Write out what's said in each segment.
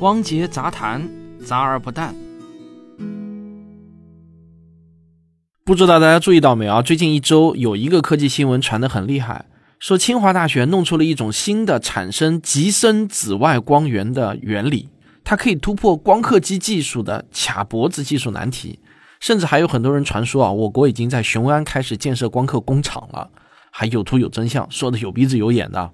汪杰杂谈，杂而不淡。不知道大家注意到没有啊？最近一周有一个科技新闻传得很厉害，说清华大学弄出了一种新的产生极深紫外光源的原理，它可以突破光刻机技术的卡脖子技术难题。甚至还有很多人传说啊，我国已经在雄安开始建设光刻工厂了，还有图有真相，说的有鼻子有眼的。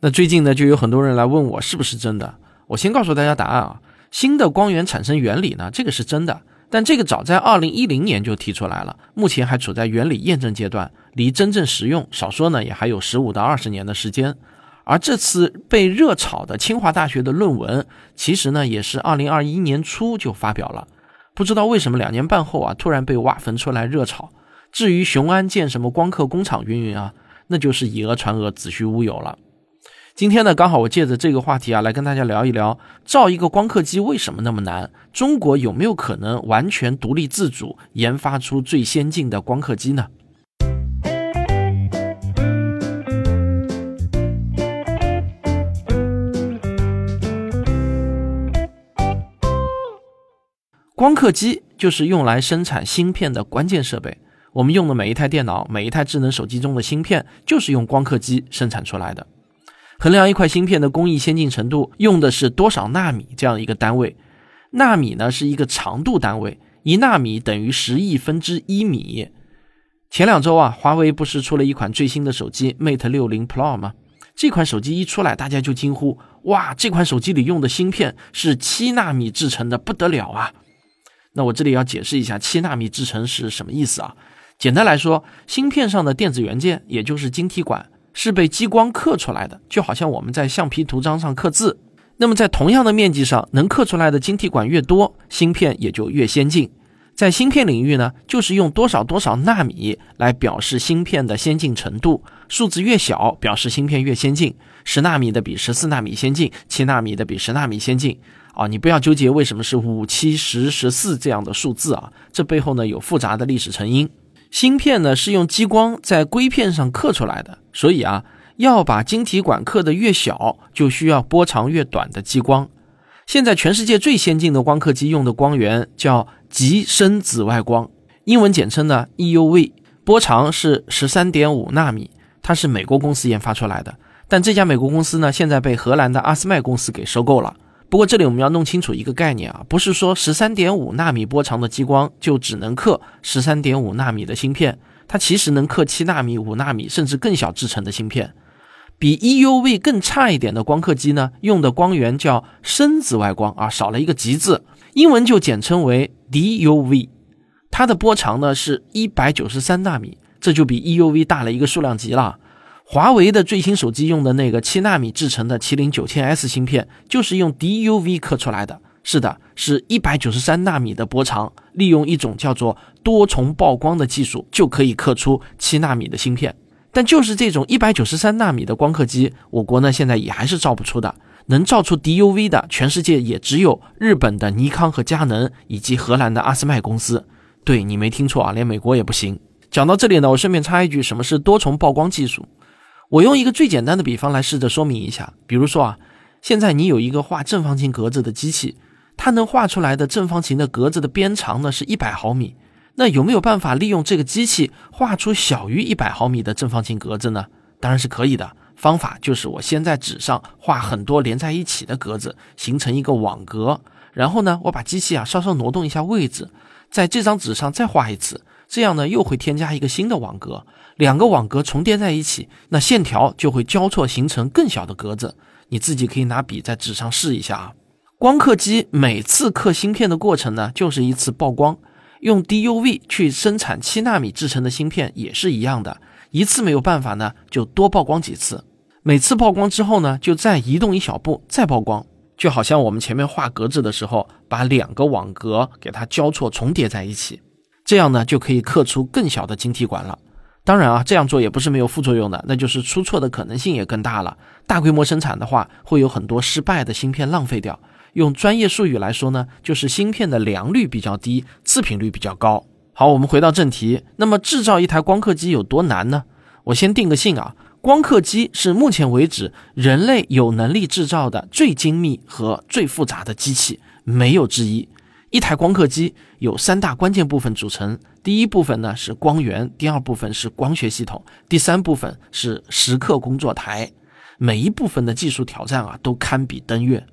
那最近呢，就有很多人来问我是不是真的。我先告诉大家答案啊，新的光源产生原理呢，这个是真的，但这个早在二零一零年就提出来了，目前还处在原理验证阶段，离真正实用少说呢也还有十五到二十年的时间。而这次被热炒的清华大学的论文，其实呢也是二零二一年初就发表了，不知道为什么两年半后啊突然被挖坟出来热炒。至于雄安建什么光刻工厂云云啊，那就是以讹传讹，子虚乌有了。今天呢，刚好我借着这个话题啊，来跟大家聊一聊，造一个光刻机为什么那么难？中国有没有可能完全独立自主研发出最先进的光刻机呢？光刻机就是用来生产芯片的关键设备，我们用的每一台电脑、每一台智能手机中的芯片，就是用光刻机生产出来的。衡量一块芯片的工艺先进程度，用的是多少纳米这样一个单位。纳米呢是一个长度单位，一纳米等于十亿分之一米。前两周啊，华为不是出了一款最新的手机 Mate 六零 Pro 吗？这款手机一出来，大家就惊呼：哇，这款手机里用的芯片是七纳米制成的，不得了啊！那我这里要解释一下七纳米制成是什么意思啊？简单来说，芯片上的电子元件，也就是晶体管。是被激光刻出来的，就好像我们在橡皮图章上刻字。那么在同样的面积上，能刻出来的晶体管越多，芯片也就越先进。在芯片领域呢，就是用多少多少纳米来表示芯片的先进程度，数字越小，表示芯片越先进。十纳米的比十四纳米先进，七纳米的比十纳米先进。啊，你不要纠结为什么是五、七、十、十四这样的数字啊，这背后呢有复杂的历史成因。芯片呢是用激光在硅片上刻出来的，所以啊，要把晶体管刻得越小，就需要波长越短的激光。现在全世界最先进的光刻机用的光源叫极深紫外光，英文简称呢 EUV，波长是十三点五纳米，它是美国公司研发出来的，但这家美国公司呢现在被荷兰的阿斯麦公司给收购了。不过这里我们要弄清楚一个概念啊，不是说十三点五纳米波长的激光就只能刻十三点五纳米的芯片，它其实能刻七纳米、五纳米甚至更小制成的芯片。比 EUV 更差一点的光刻机呢，用的光源叫深紫外光啊，少了一个极字，英文就简称为 DUV。它的波长呢是一百九十三纳米，这就比 EUV 大了一个数量级了。华为的最新手机用的那个七纳米制成的麒麟九千 S 芯片，就是用 DUV 刻出来的。是的，是一百九十三纳米的波长，利用一种叫做多重曝光的技术，就可以刻出七纳米的芯片。但就是这种一百九十三纳米的光刻机，我国呢现在也还是造不出的。能造出 DUV 的，全世界也只有日本的尼康和佳能，以及荷兰的阿斯麦公司。对你没听错啊，连美国也不行。讲到这里呢，我顺便插一句，什么是多重曝光技术？我用一个最简单的比方来试着说明一下，比如说啊，现在你有一个画正方形格子的机器，它能画出来的正方形的格子的边长呢是一百毫米，那有没有办法利用这个机器画出小于一百毫米的正方形格子呢？当然是可以的，方法就是我先在纸上画很多连在一起的格子，形成一个网格，然后呢，我把机器啊稍稍挪动一下位置，在这张纸上再画一次。这样呢，又会添加一个新的网格，两个网格重叠在一起，那线条就会交错形成更小的格子。你自己可以拿笔在纸上试一下啊。光刻机每次刻芯片的过程呢，就是一次曝光。用 DUV 去生产七纳米制成的芯片也是一样的，一次没有办法呢，就多曝光几次。每次曝光之后呢，就再移动一小步，再曝光，就好像我们前面画格子的时候，把两个网格给它交错重叠在一起。这样呢，就可以刻出更小的晶体管了。当然啊，这样做也不是没有副作用的，那就是出错的可能性也更大了。大规模生产的话，会有很多失败的芯片浪费掉。用专业术语来说呢，就是芯片的良率比较低，次品率比较高。好，我们回到正题。那么制造一台光刻机有多难呢？我先定个性啊，光刻机是目前为止人类有能力制造的最精密和最复杂的机器，没有之一。一台光刻机有三大关键部分组成，第一部分呢是光源，第二部分是光学系统，第三部分是蚀刻工作台。每一部分的技术挑战啊，都堪比登月。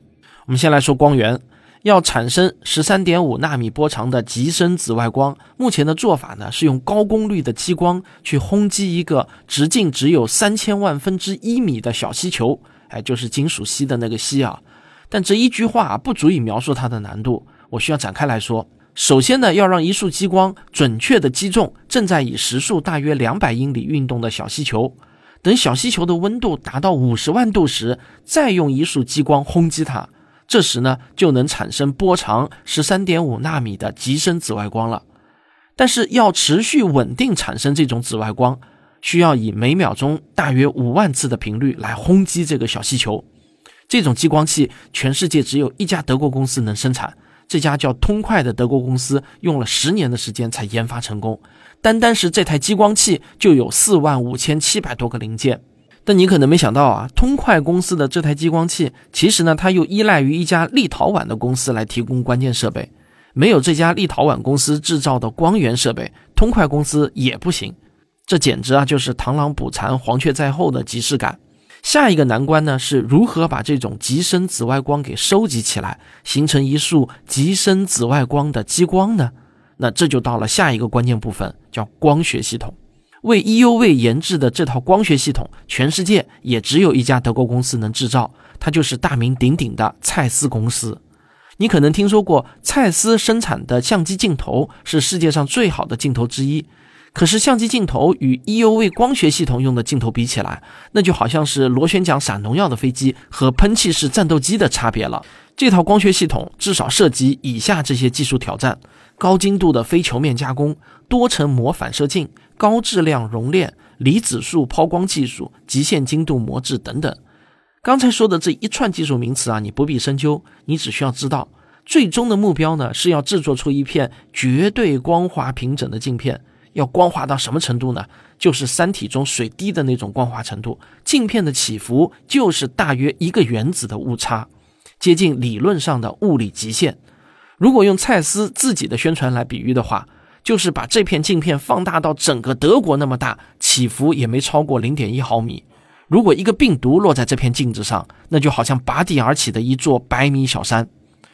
我们先来说光源。要产生十三点五纳米波长的极深紫外光，目前的做法呢是用高功率的激光去轰击一个直径只有三千万分之一米的小锡球，哎，就是金属锡的那个锡啊。但这一句话不足以描述它的难度，我需要展开来说。首先呢，要让一束激光准确的击中正在以时速大约两百英里运动的小气球，等小气球的温度达到五十万度时，再用一束激光轰击它。这时呢，就能产生波长十三点五纳米的极深紫外光了。但是要持续稳定产生这种紫外光，需要以每秒钟大约五万次的频率来轰击这个小气球。这种激光器全世界只有一家德国公司能生产，这家叫通快的德国公司用了十年的时间才研发成功。单单是这台激光器就有四万五千七百多个零件。但你可能没想到啊，通快公司的这台激光器，其实呢，它又依赖于一家立陶宛的公司来提供关键设备。没有这家立陶宛公司制造的光源设备，通快公司也不行。这简直啊，就是螳螂捕蝉，黄雀在后的即视感。下一个难关呢，是如何把这种极深紫外光给收集起来，形成一束极深紫外光的激光呢？那这就到了下一个关键部分，叫光学系统。为 EUV 研制的这套光学系统，全世界也只有一家德国公司能制造，它就是大名鼎鼎的蔡司公司。你可能听说过，蔡司生产的相机镜头是世界上最好的镜头之一。可是，相机镜头与 EUV 光学系统用的镜头比起来，那就好像是螺旋桨撒农药的飞机和喷气式战斗机的差别了。这套光学系统至少涉及以下这些技术挑战：高精度的非球面加工、多层膜反射镜。高质量熔炼、离子束抛光技术、极限精度模制等等，刚才说的这一串技术名词啊，你不必深究，你只需要知道，最终的目标呢是要制作出一片绝对光滑平整的镜片。要光滑到什么程度呢？就是《三体》中水滴的那种光滑程度。镜片的起伏就是大约一个原子的误差，接近理论上的物理极限。如果用蔡司自己的宣传来比喻的话。就是把这片镜片放大到整个德国那么大，起伏也没超过零点一毫米。如果一个病毒落在这片镜子上，那就好像拔地而起的一座百米小山。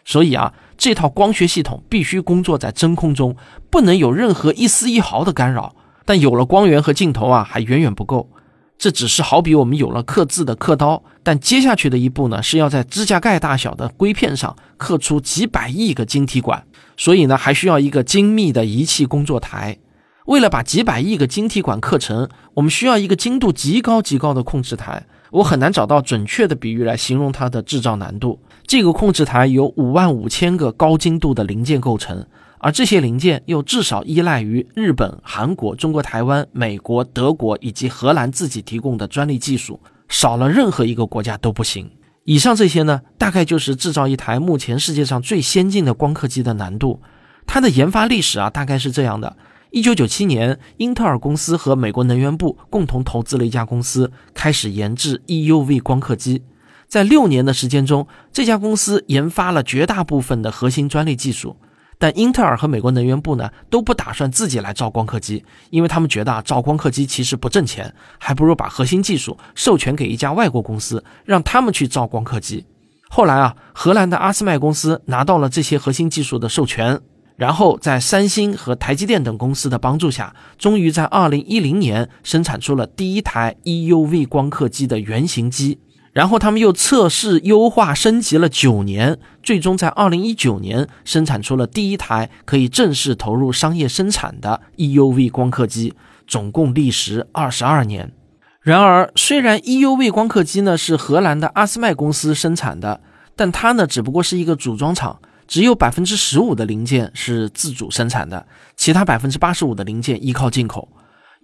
所以啊，这套光学系统必须工作在真空中，不能有任何一丝一毫的干扰。但有了光源和镜头啊，还远远不够。这只是好比我们有了刻字的刻刀，但接下去的一步呢，是要在指甲盖大小的硅片上刻出几百亿个晶体管。所以呢，还需要一个精密的仪器工作台。为了把几百亿个晶体管刻成，我们需要一个精度极高极高的控制台。我很难找到准确的比喻来形容它的制造难度。这个控制台由五万五千个高精度的零件构成，而这些零件又至少依赖于日本、韩国、中国台湾、美国、德国以及荷兰自己提供的专利技术，少了任何一个国家都不行。以上这些呢，大概就是制造一台目前世界上最先进的光刻机的难度。它的研发历史啊，大概是这样的：一九九七年，英特尔公司和美国能源部共同投资了一家公司，开始研制 EUV 光刻机。在六年的时间中，这家公司研发了绝大部分的核心专利技术。但英特尔和美国能源部呢都不打算自己来造光刻机，因为他们觉得啊造光刻机其实不挣钱，还不如把核心技术授权给一家外国公司，让他们去造光刻机。后来啊，荷兰的阿斯麦公司拿到了这些核心技术的授权，然后在三星和台积电等公司的帮助下，终于在2010年生产出了第一台 EUV 光刻机的原型机。然后他们又测试、优化、升级了九年，最终在二零一九年生产出了第一台可以正式投入商业生产的 EUV 光刻机，总共历时二十二年。然而，虽然 EUV 光刻机呢是荷兰的阿斯麦公司生产的，但它呢只不过是一个组装厂，只有百分之十五的零件是自主生产的，其他百分之八十五的零件依靠进口。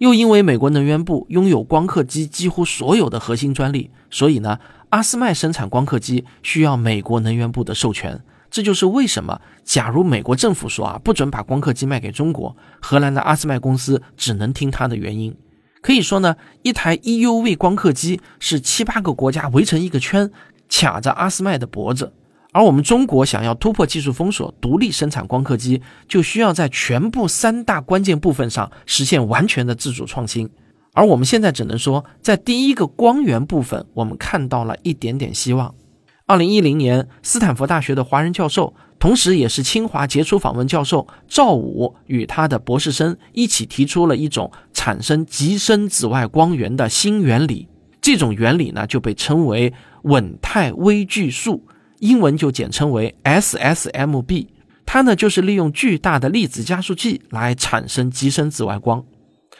又因为美国能源部拥有光刻机几乎所有的核心专利，所以呢，阿斯麦生产光刻机需要美国能源部的授权。这就是为什么，假如美国政府说啊不准把光刻机卖给中国，荷兰的阿斯麦公司只能听他的原因。可以说呢，一台 EUV 光刻机是七八个国家围成一个圈，卡着阿斯麦的脖子。而我们中国想要突破技术封锁，独立生产光刻机，就需要在全部三大关键部分上实现完全的自主创新。而我们现在只能说，在第一个光源部分，我们看到了一点点希望。二零一零年，斯坦福大学的华人教授，同时也是清华杰出访问教授赵武，与他的博士生一起提出了一种产生极深紫外光源的新原理。这种原理呢，就被称为稳态微距束。英文就简称为 SSMB，它呢就是利用巨大的粒子加速器来产生极深紫外光。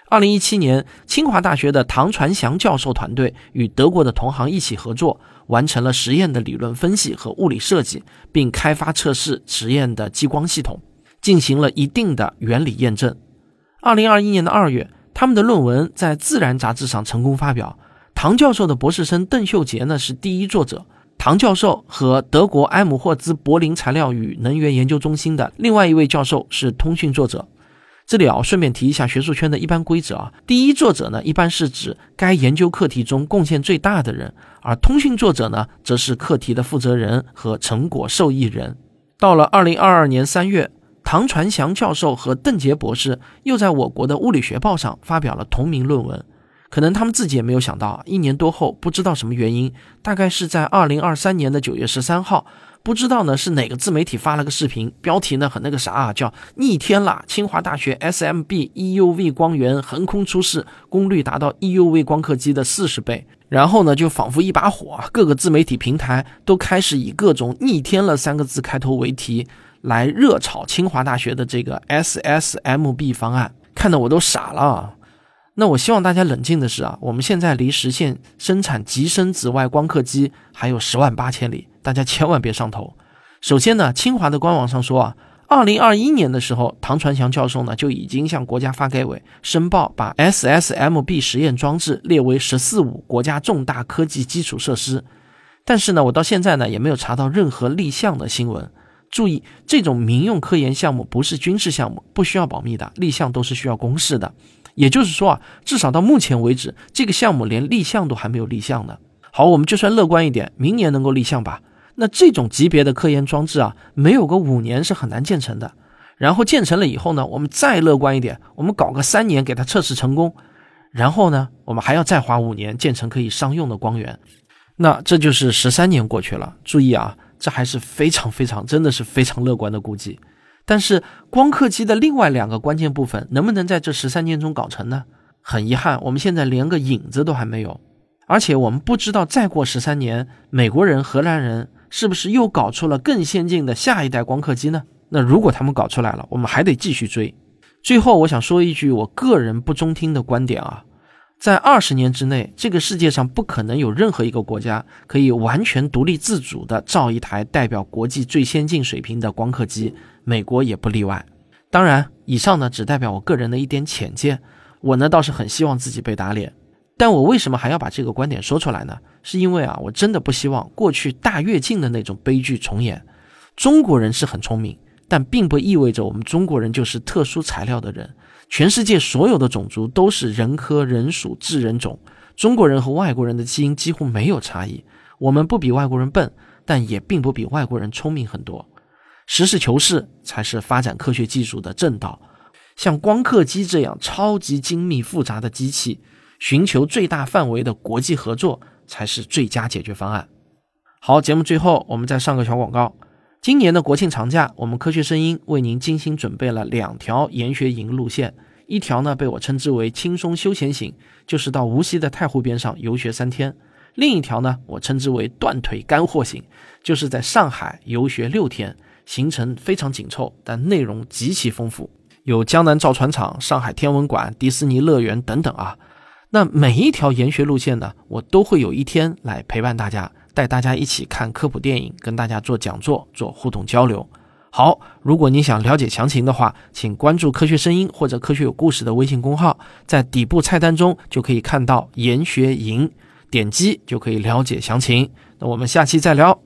二零一七年，清华大学的唐传祥教授团队与德国的同行一起合作，完成了实验的理论分析和物理设计，并开发测试实验的激光系统，进行了一定的原理验证。二零二一年的二月，他们的论文在《自然》杂志上成功发表。唐教授的博士生邓秀杰呢是第一作者。唐教授和德国埃姆霍兹柏林材料与能源研究中心的另外一位教授是通讯作者。这里啊，顺便提一下学术圈的一般规则啊，第一作者呢，一般是指该研究课题中贡献最大的人，而通讯作者呢，则是课题的负责人和成果受益人。到了二零二二年三月，唐传祥教授和邓杰博士又在我国的物理学报上发表了同名论文。可能他们自己也没有想到，一年多后，不知道什么原因，大概是在二零二三年的九月十三号，不知道呢是哪个自媒体发了个视频，标题呢很那个啥啊，叫逆天了，清华大学 SMB EUV 光源横空出世，功率达到 EUV 光刻机的四十倍，然后呢就仿佛一把火，各个自媒体平台都开始以各种逆天了三个字开头为题，来热炒清华大学的这个 SSMB 方案，看得我都傻了。那我希望大家冷静的是啊，我们现在离实现生产极深紫外光刻机还有十万八千里，大家千万别上头。首先呢，清华的官网上说啊，二零二一年的时候，唐传祥教授呢就已经向国家发改委申报，把 SSMB 实验装置列为“十四五”国家重大科技基础设施。但是呢，我到现在呢也没有查到任何立项的新闻。注意，这种民用科研项目不是军事项目，不需要保密的，立项都是需要公示的。也就是说啊，至少到目前为止，这个项目连立项都还没有立项呢。好，我们就算乐观一点，明年能够立项吧。那这种级别的科研装置啊，没有个五年是很难建成的。然后建成了以后呢，我们再乐观一点，我们搞个三年给它测试成功，然后呢，我们还要再花五年建成可以商用的光源。那这就是十三年过去了。注意啊，这还是非常非常，真的是非常乐观的估计。但是光刻机的另外两个关键部分能不能在这十三年中搞成呢？很遗憾，我们现在连个影子都还没有。而且我们不知道再过十三年，美国人、荷兰人是不是又搞出了更先进的下一代光刻机呢？那如果他们搞出来了，我们还得继续追。最后，我想说一句我个人不中听的观点啊。在二十年之内，这个世界上不可能有任何一个国家可以完全独立自主地造一台代表国际最先进水平的光刻机，美国也不例外。当然，以上呢只代表我个人的一点浅见，我呢倒是很希望自己被打脸。但我为什么还要把这个观点说出来呢？是因为啊，我真的不希望过去大跃进的那种悲剧重演。中国人是很聪明，但并不意味着我们中国人就是特殊材料的人。全世界所有的种族都是人科人属智人种，中国人和外国人的基因几乎没有差异。我们不比外国人笨，但也并不比外国人聪明很多。实事求是才是发展科学技术的正道。像光刻机这样超级精密复杂的机器，寻求最大范围的国际合作才是最佳解决方案。好，节目最后我们再上个小广告。今年的国庆长假，我们科学声音为您精心准备了两条研学营路线。一条呢被我称之为轻松休闲型，就是到无锡的太湖边上游学三天；另一条呢，我称之为断腿干货型，就是在上海游学六天，行程非常紧凑，但内容极其丰富，有江南造船厂、上海天文馆、迪士尼乐园等等啊。那每一条研学路线呢，我都会有一天来陪伴大家。带大家一起看科普电影，跟大家做讲座、做互动交流。好，如果你想了解详情的话，请关注“科学声音”或者“科学有故事”的微信公号，在底部菜单中就可以看到研学营，点击就可以了解详情。那我们下期再聊。